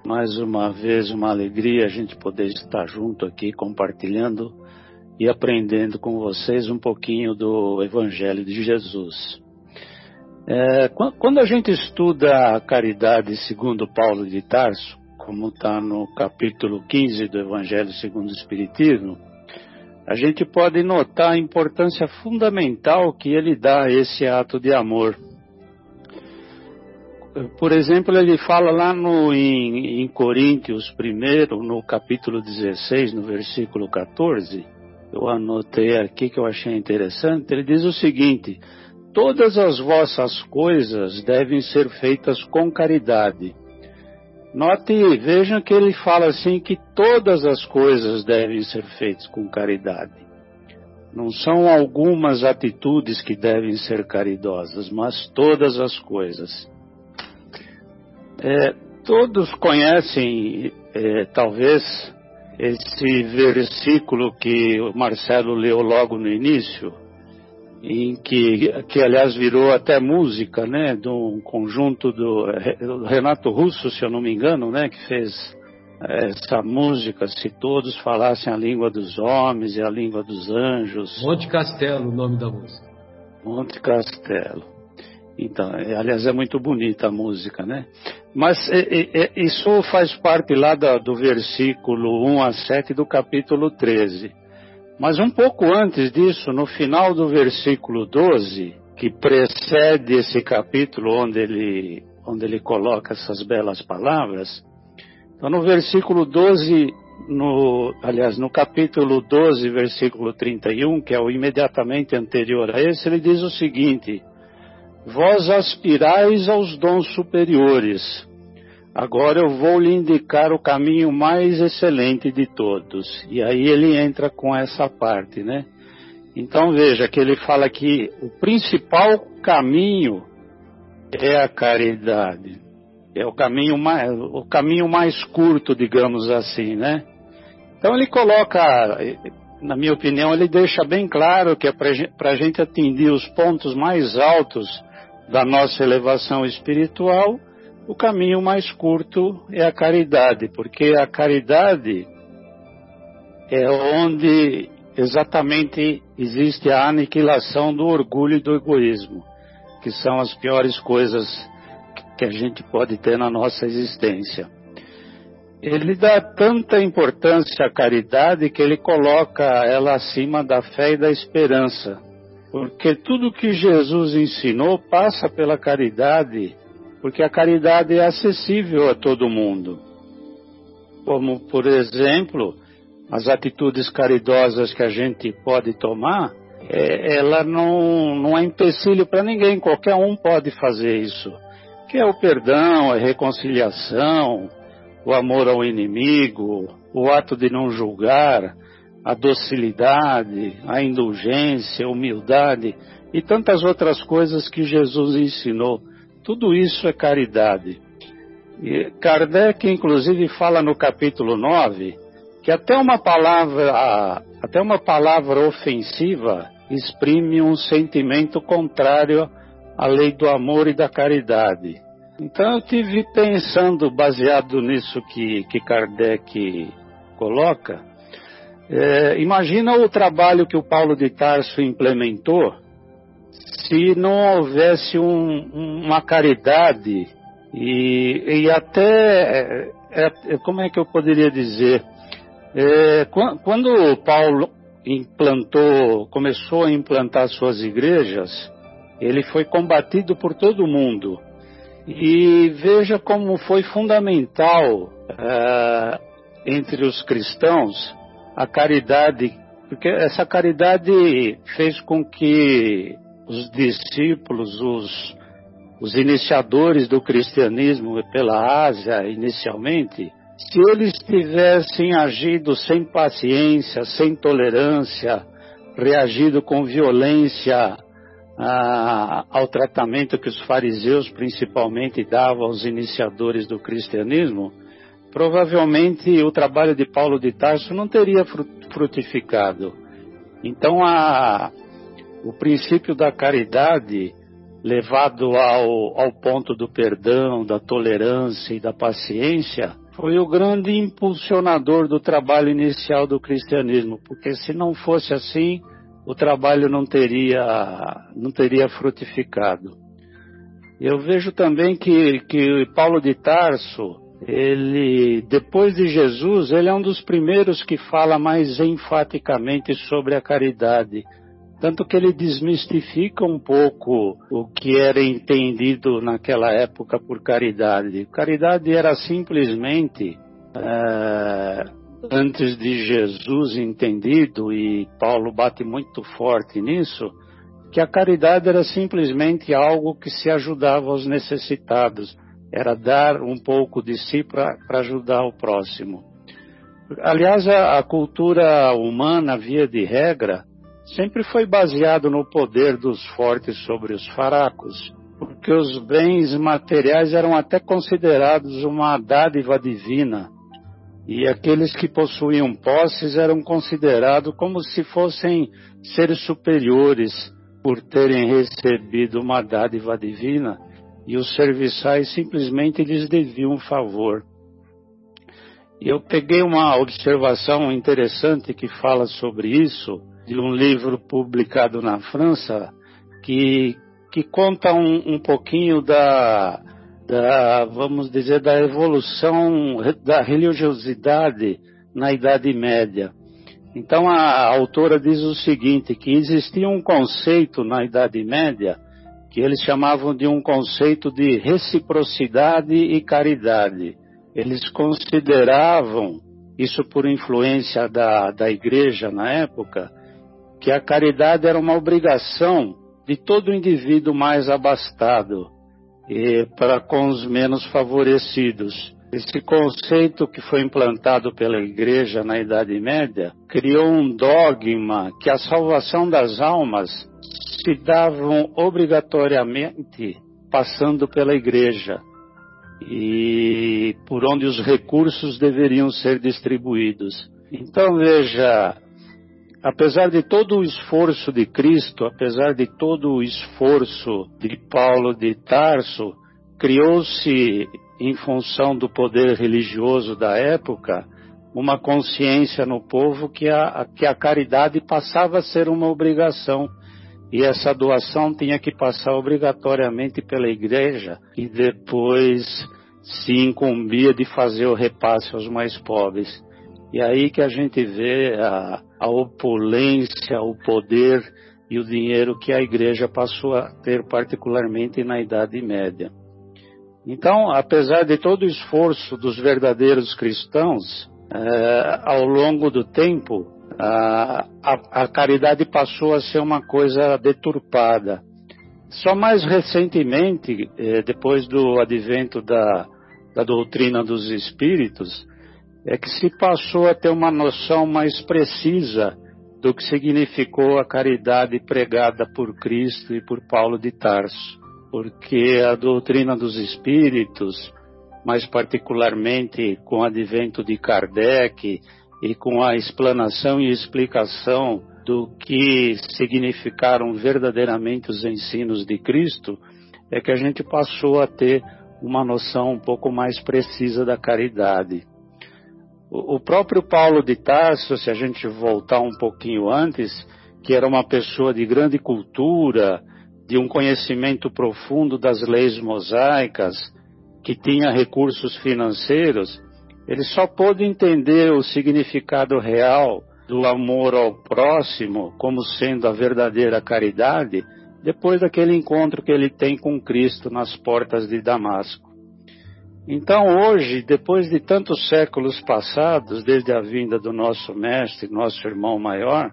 Mais uma vez, uma alegria a gente poder estar junto aqui compartilhando e aprendendo com vocês um pouquinho do Evangelho de Jesus. É, quando a gente estuda a caridade segundo Paulo de Tarso, como está no capítulo 15 do Evangelho segundo o Espiritismo, a gente pode notar a importância fundamental que ele dá a esse ato de amor. Por exemplo, ele fala lá no, em, em Coríntios, primeiro, no capítulo 16, no versículo 14, eu anotei aqui que eu achei interessante, ele diz o seguinte: Todas as vossas coisas devem ser feitas com caridade. Note, vejam que ele fala assim que todas as coisas devem ser feitas com caridade. Não são algumas atitudes que devem ser caridosas, mas todas as coisas. É, todos conhecem, é, talvez, esse versículo que o Marcelo leu logo no início, em que, que aliás virou até música, né, de um conjunto do Renato Russo, se eu não me engano, né, que fez essa música, se todos falassem a língua dos homens e a língua dos anjos. Monte Castelo, o nome da música. Monte Castelo. Então, é, aliás, é muito bonita a música, né? Mas é, é, isso faz parte lá da, do versículo 1 a 7 do capítulo 13. Mas um pouco antes disso, no final do versículo 12, que precede esse capítulo onde ele, onde ele coloca essas belas palavras, então no versículo 12, no, aliás, no capítulo 12, versículo 31, que é o imediatamente anterior a esse, ele diz o seguinte: Vós aspirais aos dons superiores, Agora eu vou lhe indicar o caminho mais excelente de todos. E aí ele entra com essa parte, né? Então veja que ele fala que o principal caminho é a caridade. É o caminho mais, o caminho mais curto, digamos assim, né? Então ele coloca, na minha opinião, ele deixa bem claro que é para a gente atingir os pontos mais altos da nossa elevação espiritual, o caminho mais curto é a caridade, porque a caridade é onde exatamente existe a aniquilação do orgulho e do egoísmo, que são as piores coisas que a gente pode ter na nossa existência. Ele dá tanta importância à caridade que ele coloca ela acima da fé e da esperança, porque tudo que Jesus ensinou passa pela caridade porque a caridade é acessível a todo mundo. Como, por exemplo, as atitudes caridosas que a gente pode tomar, é, ela não, não é empecilho para ninguém, qualquer um pode fazer isso. Que é o perdão, a reconciliação, o amor ao inimigo, o ato de não julgar, a docilidade, a indulgência, a humildade e tantas outras coisas que Jesus ensinou. Tudo isso é caridade. E Kardec, inclusive, fala no capítulo 9 que até uma palavra, até uma palavra ofensiva exprime um sentimento contrário à lei do amor e da caridade. Então eu tive pensando, baseado nisso que, que Kardec coloca, é, imagina o trabalho que o Paulo de Tarso implementou se não houvesse um, uma caridade e, e até, é, é, como é que eu poderia dizer, é, quando Paulo implantou, começou a implantar suas igrejas, ele foi combatido por todo mundo. E veja como foi fundamental é, entre os cristãos a caridade, porque essa caridade fez com que os discípulos, os, os iniciadores do cristianismo pela Ásia inicialmente, se eles tivessem agido sem paciência, sem tolerância, reagido com violência a, ao tratamento que os fariseus principalmente davam aos iniciadores do cristianismo, provavelmente o trabalho de Paulo de Tarso não teria frutificado. Então a, o princípio da caridade levado ao, ao ponto do perdão, da tolerância e da paciência, foi o grande impulsionador do trabalho inicial do cristianismo, porque se não fosse assim, o trabalho não teria, não teria frutificado. Eu vejo também que, que Paulo de Tarso, ele, depois de Jesus, ele é um dos primeiros que fala mais enfaticamente sobre a caridade. Tanto que ele desmistifica um pouco o que era entendido naquela época por caridade. Caridade era simplesmente, é, antes de Jesus entendido, e Paulo bate muito forte nisso, que a caridade era simplesmente algo que se ajudava aos necessitados, era dar um pouco de si para ajudar o próximo. Aliás, a, a cultura humana, via de regra, sempre foi baseado no poder dos fortes sobre os fracos, porque os bens materiais eram até considerados uma dádiva divina, e aqueles que possuíam posses eram considerados como se fossem seres superiores por terem recebido uma dádiva divina, e os serviçais simplesmente lhes deviam um favor. Eu peguei uma observação interessante que fala sobre isso, de um livro publicado na França que, que conta um, um pouquinho da, da, vamos dizer, da evolução da religiosidade na Idade Média. Então a autora diz o seguinte, que existia um conceito na Idade Média que eles chamavam de um conceito de reciprocidade e caridade. Eles consideravam, isso por influência da, da igreja na época, que a caridade era uma obrigação de todo indivíduo mais abastado e para com os menos favorecidos. Esse conceito que foi implantado pela Igreja na Idade Média criou um dogma que a salvação das almas se davam obrigatoriamente passando pela Igreja e por onde os recursos deveriam ser distribuídos. Então veja, apesar de todo o esforço de Cristo, apesar de todo o esforço de Paulo de Tarso, criou-se, em função do poder religioso da época, uma consciência no povo que a, que a caridade passava a ser uma obrigação. E essa doação tinha que passar obrigatoriamente pela igreja e depois se incumbia de fazer o repasse aos mais pobres. E aí que a gente vê a, a opulência, o poder e o dinheiro que a igreja passou a ter, particularmente na Idade Média. Então, apesar de todo o esforço dos verdadeiros cristãos, é, ao longo do tempo, a, a, caridade passou a ser uma coisa deturpada. Só mais recentemente, é, depois do advento da, da doutrina dos espíritos, é que se passou a ter uma noção mais precisa do que significou a caridade pregada por Cristo e por Paulo de Tarso, porque a doutrina dos espíritos, mais particularmente com o advento de Kardec e com a explanação e explicação do que significaram verdadeiramente os ensinos de Cristo, é que a gente passou a ter uma noção um pouco mais precisa da caridade. O próprio Paulo de Tarso, se a gente voltar um pouquinho antes, que era uma pessoa de grande cultura, de um conhecimento profundo das leis mosaicas, que tinha recursos financeiros, ele só pôde entender o significado real do amor ao próximo como sendo a verdadeira caridade depois daquele encontro que ele tem com Cristo nas portas de Damasco. Então, hoje, depois de tantos séculos passados, desde a vinda do nosso mestre, nosso irmão maior,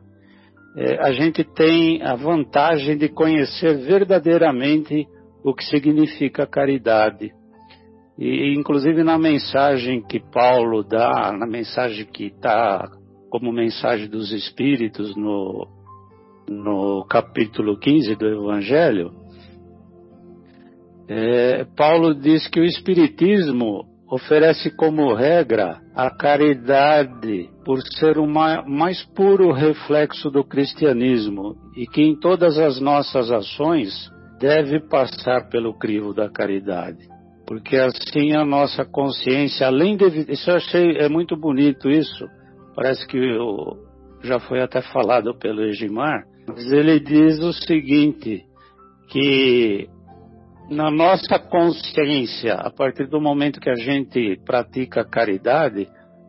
é, a gente tem a vantagem de conhecer verdadeiramente o que significa caridade. E, inclusive, na mensagem que Paulo dá, na mensagem que está como mensagem dos Espíritos no, no capítulo 15 do Evangelho, é, Paulo diz que o Espiritismo oferece como regra a caridade por ser o mais puro reflexo do cristianismo e que em todas as nossas ações deve passar pelo crivo da caridade. Porque assim a nossa consciência, além de. Isso eu achei é muito bonito isso. Parece que eu, já foi até falado pelo Egimar. Mas ele diz o seguinte: que na nossa consciência, a partir do momento que a gente pratica caridade,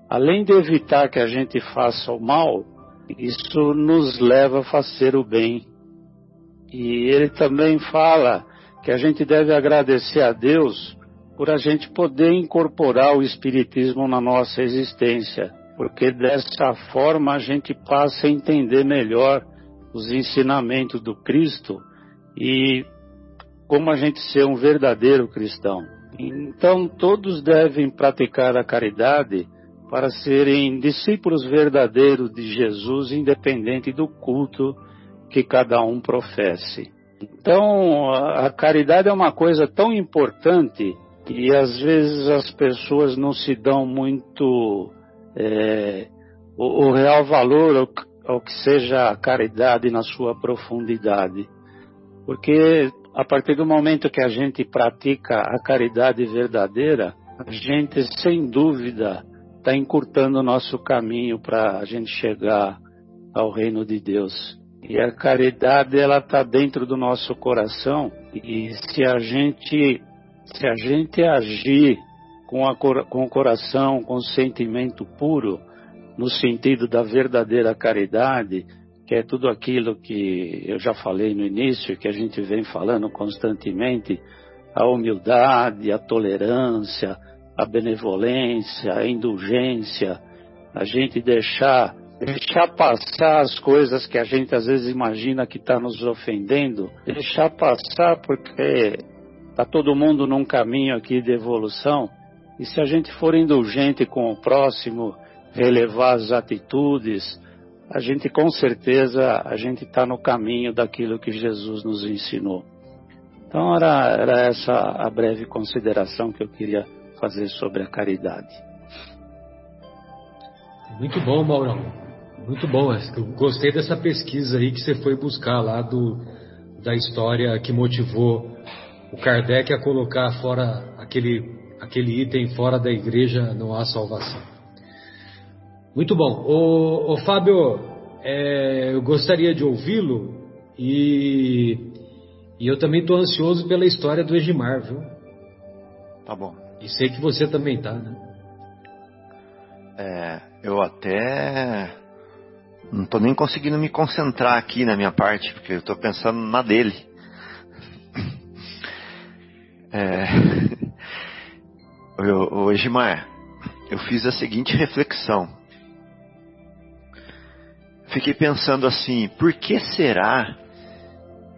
além de evitar que a gente faça o mal, isso nos leva a fazer o bem. E ele também fala que a gente deve agradecer a Deus por a gente poder incorporar o Espiritismo na nossa existência, porque dessa forma a gente passa a entender melhor os ensinamentos do Cristo e como a gente ser um verdadeiro cristão. Então todos devem praticar a caridade para serem discípulos verdadeiros de Jesus, independente do culto que cada um professe. Então, a caridade é uma coisa tão importante e às vezes as pessoas não se dão muito é, o, o, real valor ao, que seja a caridade na sua profundidade. Porque a partir do momento que a gente pratica a caridade verdadeira, a gente, sem dúvida, está encurtando o nosso caminho para a gente chegar ao reino de Deus. E a caridade ela está dentro do nosso coração e se a gente se a gente agir com, a, com o coração, com o sentimento puro, no sentido da verdadeira caridade, que é tudo aquilo que eu já falei no início, que a gente vem falando constantemente, a humildade, a tolerância, a benevolência, a indulgência, a gente deixar deixar passar as coisas que a gente às vezes imagina que está nos ofendendo, deixar passar porque está todo mundo num caminho aqui de evolução. E se a gente for indulgente com o próximo, relevar as atitudes, a gente com certeza a gente está no caminho daquilo que Jesus nos ensinou. Então era, era essa a breve consideração que eu queria fazer sobre a caridade. Muito bom, Maurão. Muito bom. Eu gostei dessa pesquisa aí que você foi buscar lá do, da história que motivou o Kardec a colocar fora aquele, aquele item fora da igreja não há salvação. Muito bom. O, o Fábio, é, eu gostaria de ouvi-lo e, e eu também estou ansioso pela história do Egimar, viu? Tá bom. E sei que você também tá, né? É, eu até não tô nem conseguindo me concentrar aqui na minha parte, porque eu tô pensando na dele. É, o Egimar, eu fiz a seguinte reflexão. Fiquei pensando assim, por que será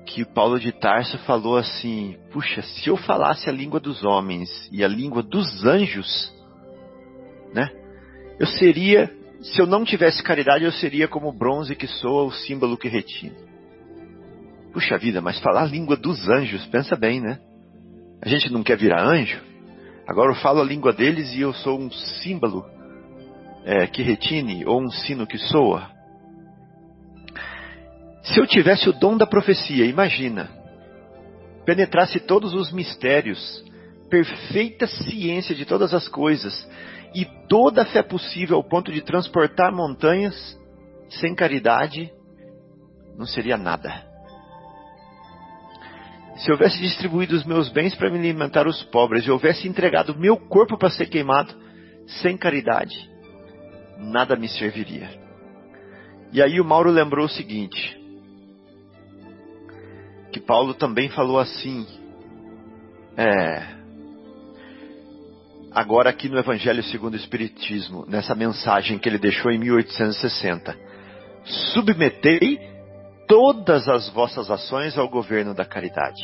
que Paulo de Tarso falou assim: puxa, se eu falasse a língua dos homens e a língua dos anjos, né? Eu seria, se eu não tivesse caridade, eu seria como o bronze que soa, o símbolo que retina. Puxa vida, mas falar a língua dos anjos, pensa bem, né? A gente não quer virar anjo? Agora eu falo a língua deles e eu sou um símbolo é, que retine ou um sino que soa. Se eu tivesse o dom da profecia, imagina, penetrasse todos os mistérios, perfeita ciência de todas as coisas e toda a fé possível ao ponto de transportar montanhas, sem caridade, não seria nada. Se houvesse distribuído os meus bens para me alimentar os pobres e houvesse entregado meu corpo para ser queimado, sem caridade, nada me serviria. E aí o Mauro lembrou o seguinte: que Paulo também falou assim, é, agora aqui no Evangelho segundo o Espiritismo, nessa mensagem que ele deixou em 1860, submetei todas as vossas ações ao governo da caridade.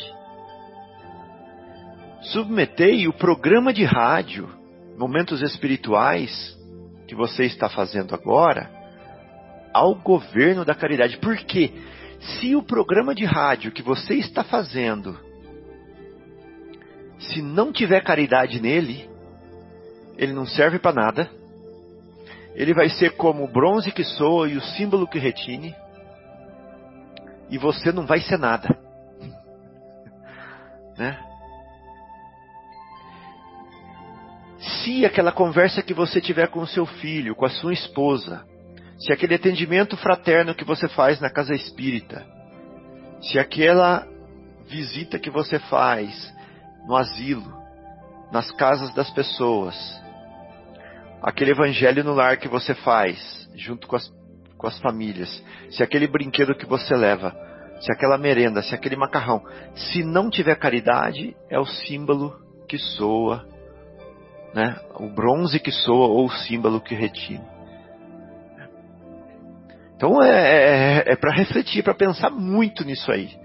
Submetei o programa de rádio, momentos espirituais, que você está fazendo agora, ao governo da caridade. Por quê? Se o programa de rádio que você está fazendo, se não tiver caridade nele, ele não serve para nada. Ele vai ser como o bronze que soa e o símbolo que retine. E você não vai ser nada. né? Se aquela conversa que você tiver com o seu filho, com a sua esposa, se aquele atendimento fraterno que você faz na casa espírita, se aquela visita que você faz no asilo, nas casas das pessoas, aquele evangelho no lar que você faz junto com as, com as famílias, se aquele brinquedo que você leva, se aquela merenda, se aquele macarrão, se não tiver caridade, é o símbolo que soa, né? O bronze que soa ou o símbolo que retine. Então é, é, é, é para refletir, para pensar muito nisso aí.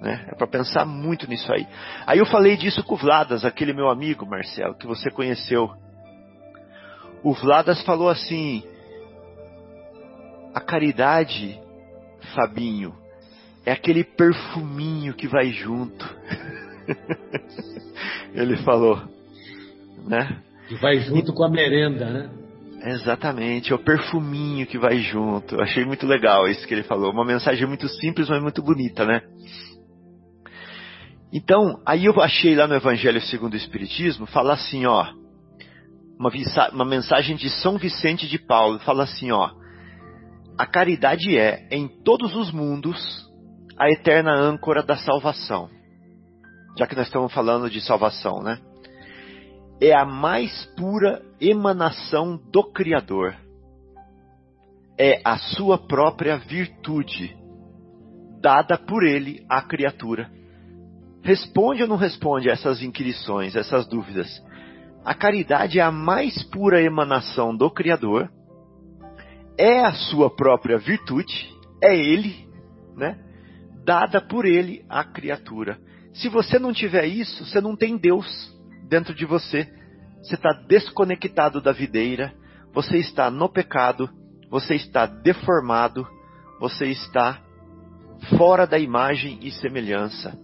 Né? É para pensar muito nisso aí. Aí eu falei disso com o Vladas, aquele meu amigo, Marcelo, que você conheceu. O Vladas falou assim: a caridade, Fabinho, é aquele perfuminho que vai junto. Ele falou, né? E vai junto com a merenda, né? Exatamente, é o perfuminho que vai junto. Achei muito legal isso que ele falou. Uma mensagem muito simples, mas muito bonita, né? Então, aí eu achei lá no Evangelho segundo o Espiritismo, fala assim, ó, uma, uma mensagem de São Vicente de Paulo, fala assim, ó, a caridade é, em todos os mundos, a eterna âncora da salvação. Já que nós estamos falando de salvação, né? é a mais pura emanação do Criador. É a sua própria virtude, dada por ele à criatura. Responde ou não responde a essas inquirições, essas dúvidas? A caridade é a mais pura emanação do Criador, é a sua própria virtude, é ele, né? Dada por ele à criatura. Se você não tiver isso, você não tem Deus dentro de você. Você está desconectado da videira, você está no pecado, você está deformado, você está fora da imagem e semelhança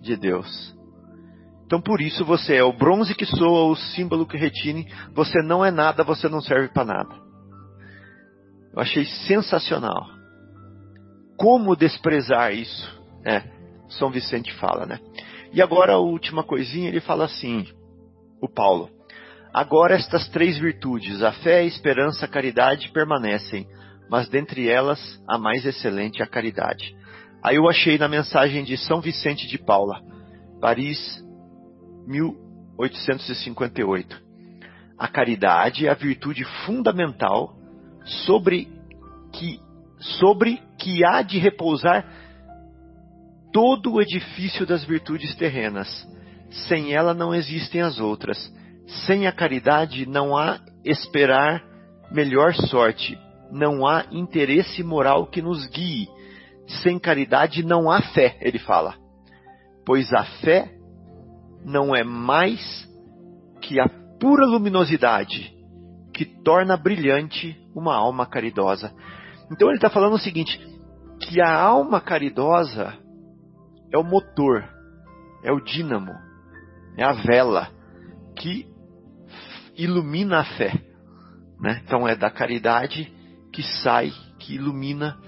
de Deus. Então por isso você é o bronze que soa, o símbolo que retine, você não é nada, você não serve para nada. Eu achei sensacional. Como desprezar isso? É, São Vicente fala, né? E agora a última coisinha, ele fala assim: o Paulo. Agora estas três virtudes, a fé, a esperança, a caridade, permanecem, mas dentre elas a mais excelente é a caridade. Aí eu achei na mensagem de São Vicente de Paula, Paris, 1858. A caridade é a virtude fundamental sobre que, sobre que há de repousar todo o edifício das virtudes terrenas sem ela não existem as outras. Sem a caridade não há esperar melhor sorte, não há interesse moral que nos guie. Sem caridade não há fé, ele fala. Pois a fé não é mais que a pura luminosidade que torna brilhante uma alma caridosa. Então ele está falando o seguinte: que a alma caridosa é o motor, é o dínamo, é a vela que ilumina a fé. Né? Então é da caridade que sai, que ilumina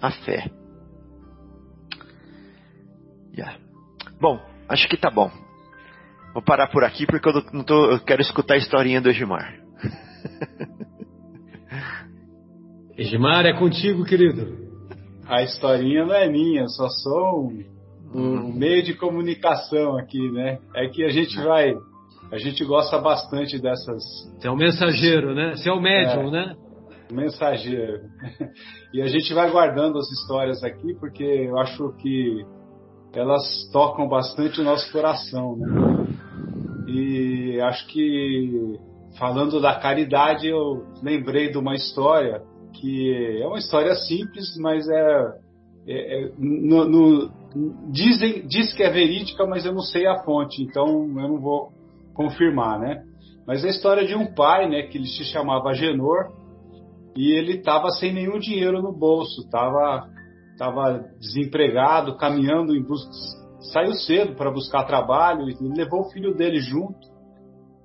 a fé. Yeah. Bom, acho que tá bom. Vou parar por aqui porque eu, não tô, eu quero escutar a historinha do Egimar. Egimar, é contigo, querido. A historinha não é minha, só sou um um meio de comunicação aqui, né? É que a gente vai, a gente gosta bastante dessas. Você é o mensageiro, né? Você é o médium, é, né? Mensageiro. E a gente vai guardando as histórias aqui porque eu acho que elas tocam bastante o nosso coração, né? E acho que falando da caridade, eu lembrei de uma história que é uma história simples, mas é, é, é no, no, dizem, diz que é verídica, mas eu não sei a fonte, então eu não vou confirmar, né? Mas é a história de um pai, né, que ele se chamava Genor e ele estava sem nenhum dinheiro no bolso, estava tava desempregado, caminhando em busca, saiu cedo para buscar trabalho e levou o filho dele junto.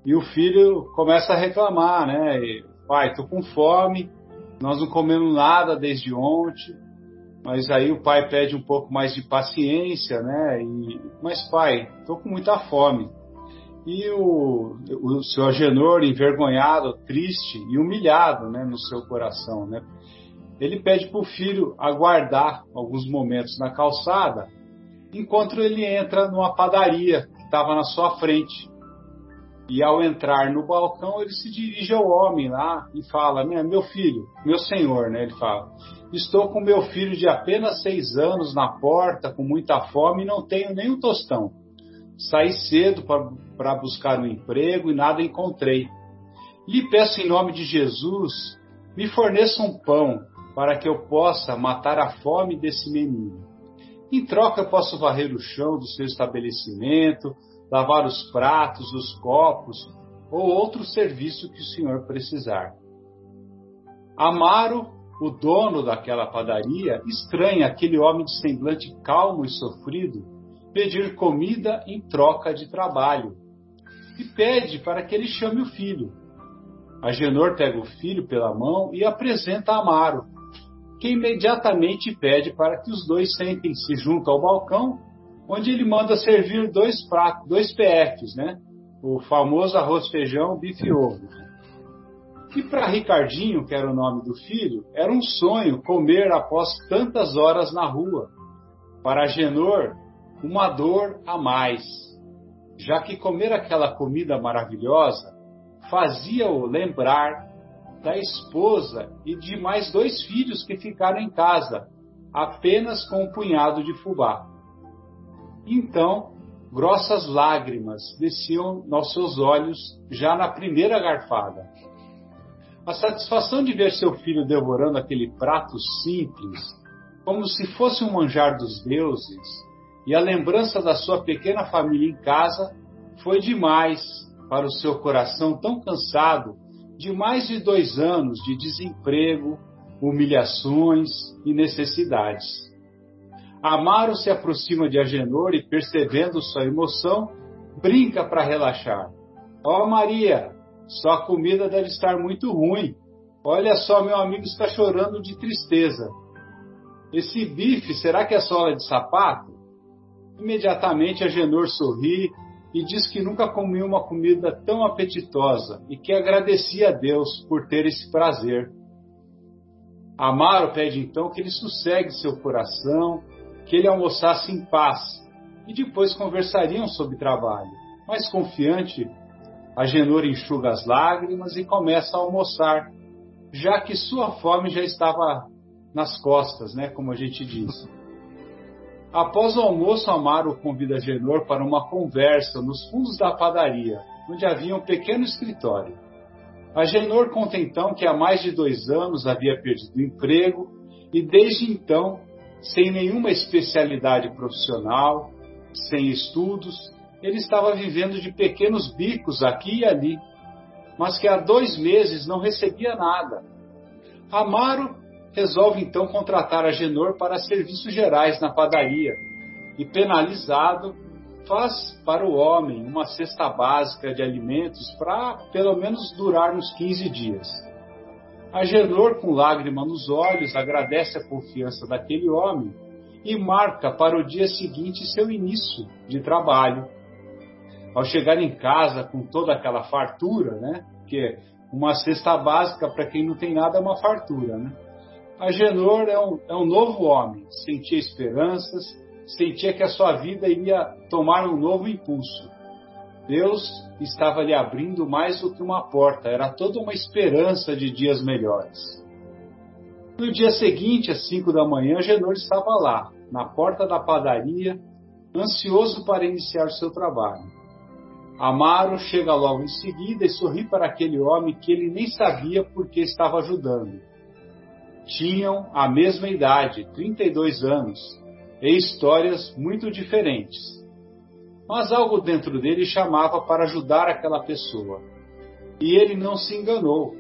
E o filho começa a reclamar, né? E, pai, tô com fome, nós não comemos nada desde ontem Mas aí o pai pede um pouco mais de paciência, né? E, mas pai, tô com muita fome. E o, o seu Agenor, envergonhado, triste e humilhado, né, no seu coração, né? Ele pede para o filho aguardar alguns momentos na calçada, enquanto ele entra numa padaria que estava na sua frente. E ao entrar no balcão, ele se dirige ao homem lá e fala: Meu filho, meu senhor, né? Ele fala: Estou com meu filho de apenas seis anos na porta, com muita fome e não tenho nem um tostão. Saí cedo para buscar um emprego e nada encontrei. Lhe peço em nome de Jesus, me forneça um pão para que eu possa matar a fome desse menino. Em troca, posso varrer o chão do seu estabelecimento, lavar os pratos, os copos ou outro serviço que o senhor precisar. Amaro, o dono daquela padaria, estranha aquele homem de semblante calmo e sofrido pedir comida em troca de trabalho e pede para que ele chame o filho. Agenor pega o filho pela mão e apresenta a Amaro, que imediatamente pede para que os dois sentem-se junto ao balcão onde ele manda servir dois pratos, dois PFs, né? O famoso arroz, feijão, bife e ovo. E para Ricardinho, que era o nome do filho, era um sonho comer após tantas horas na rua. Para Genor, uma dor a mais, já que comer aquela comida maravilhosa fazia-o lembrar da esposa e de mais dois filhos que ficaram em casa, apenas com um punhado de fubá. Então, grossas lágrimas desciam nos seus olhos já na primeira garfada. A satisfação de ver seu filho devorando aquele prato simples, como se fosse um manjar dos deuses, e a lembrança da sua pequena família em casa foi demais para o seu coração tão cansado de mais de dois anos de desemprego, humilhações e necessidades. Amaro se aproxima de Agenor e, percebendo sua emoção, brinca para relaxar. Ó oh, Maria, sua comida deve estar muito ruim. Olha só, meu amigo está chorando de tristeza. Esse bife, será que é sola de sapato? Imediatamente Agenor sorri e diz que nunca comeu uma comida tão apetitosa e que agradecia a Deus por ter esse prazer. Amaro pede então que ele sossegue seu coração que ele almoçasse em paz e depois conversariam sobre trabalho. Mais confiante, Agenor enxuga as lágrimas e começa a almoçar, já que sua fome já estava nas costas, né, como a gente diz. Após o almoço, Amaro convida Agenor para uma conversa nos fundos da padaria, onde havia um pequeno escritório. Agenor conta então que há mais de dois anos havia perdido o emprego e desde então sem nenhuma especialidade profissional, sem estudos, ele estava vivendo de pequenos bicos aqui e ali, mas que há dois meses não recebia nada. Amaro resolve então contratar a Genor para serviços gerais na padaria e, penalizado, faz para o homem uma cesta básica de alimentos para pelo menos durar uns 15 dias. Agenor, com lágrima nos olhos, agradece a confiança daquele homem e marca para o dia seguinte seu início de trabalho. Ao chegar em casa com toda aquela fartura, né? Que uma cesta básica para quem não tem nada é uma fartura, né? Agenor é um, é um novo homem, sentia esperanças, sentia que a sua vida iria tomar um novo impulso. Deus estava lhe abrindo mais do que uma porta, era toda uma esperança de dias melhores. No dia seguinte, às cinco da manhã, Genor estava lá, na porta da padaria, ansioso para iniciar seu trabalho. Amaro chega logo em seguida e sorri para aquele homem que ele nem sabia por que estava ajudando. Tinham a mesma idade, 32 anos, e histórias muito diferentes mas algo dentro dele chamava para ajudar aquela pessoa. E ele não se enganou.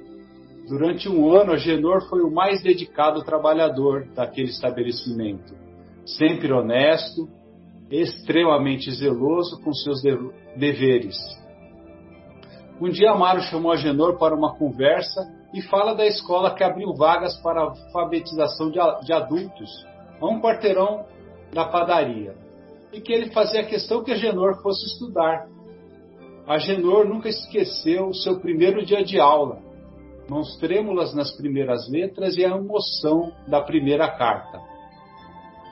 Durante um ano, Agenor foi o mais dedicado trabalhador daquele estabelecimento, sempre honesto, extremamente zeloso com seus deveres. Um dia Amaro chamou Agenor para uma conversa e fala da escola que abriu vagas para alfabetização de adultos a um quarteirão da padaria, e que ele fazia questão que a Genor fosse estudar. A Genor nunca esqueceu o seu primeiro dia de aula, mãos trêmulas nas primeiras letras e a emoção da primeira carta.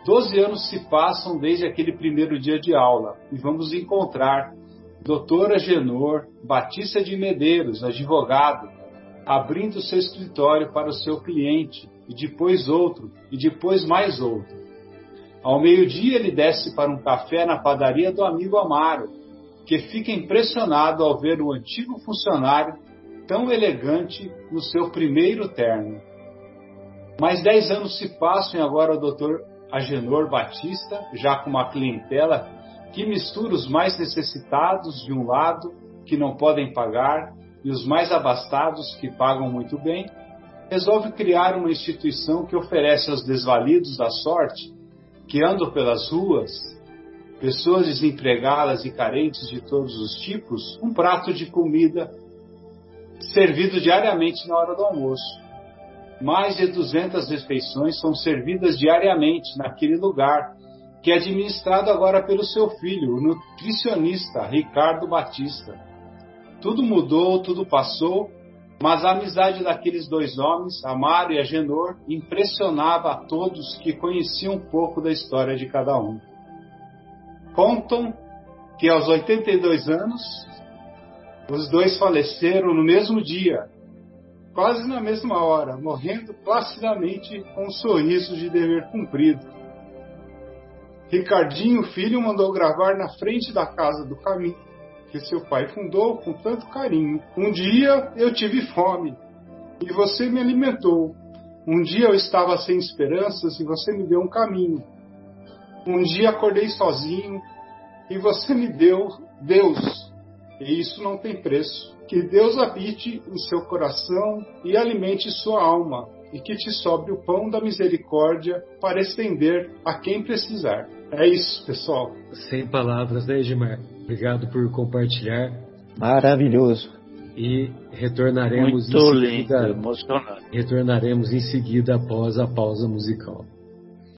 Doze anos se passam desde aquele primeiro dia de aula e vamos encontrar doutora Genor Batista de Medeiros, advogado, abrindo seu escritório para o seu cliente, e depois outro, e depois mais outro. Ao meio-dia ele desce para um café na padaria do amigo Amaro, que fica impressionado ao ver o antigo funcionário tão elegante no seu primeiro terno. Mais dez anos se passam e agora o doutor Agenor Batista, já com uma clientela que mistura os mais necessitados de um lado, que não podem pagar, e os mais abastados, que pagam muito bem, resolve criar uma instituição que oferece aos desvalidos da sorte, que andam pelas ruas, pessoas desempregadas e carentes de todos os tipos, um prato de comida servido diariamente na hora do almoço. Mais de 200 refeições são servidas diariamente naquele lugar, que é administrado agora pelo seu filho, o nutricionista Ricardo Batista. Tudo mudou, tudo passou, mas a amizade daqueles dois homens, Amaro e Agenor, impressionava a todos que conheciam um pouco da história de cada um. Contam que aos 82 anos, os dois faleceram no mesmo dia, quase na mesma hora, morrendo placidamente com um sorriso de dever cumprido. Ricardinho, filho, mandou gravar na frente da casa do caminho, que seu pai fundou com tanto carinho. Um dia eu tive fome e você me alimentou. Um dia eu estava sem esperanças e você me deu um caminho. Um dia acordei sozinho e você me deu Deus. E isso não tem preço. Que Deus habite em seu coração e alimente sua alma, e que te sobre o pão da misericórdia para estender a quem precisar. É isso, pessoal. Sem palavras, né, Edmar? Obrigado por compartilhar. Maravilhoso. E retornaremos Muito em seguida. lindo, emocionante. Retornaremos em seguida após a pausa musical.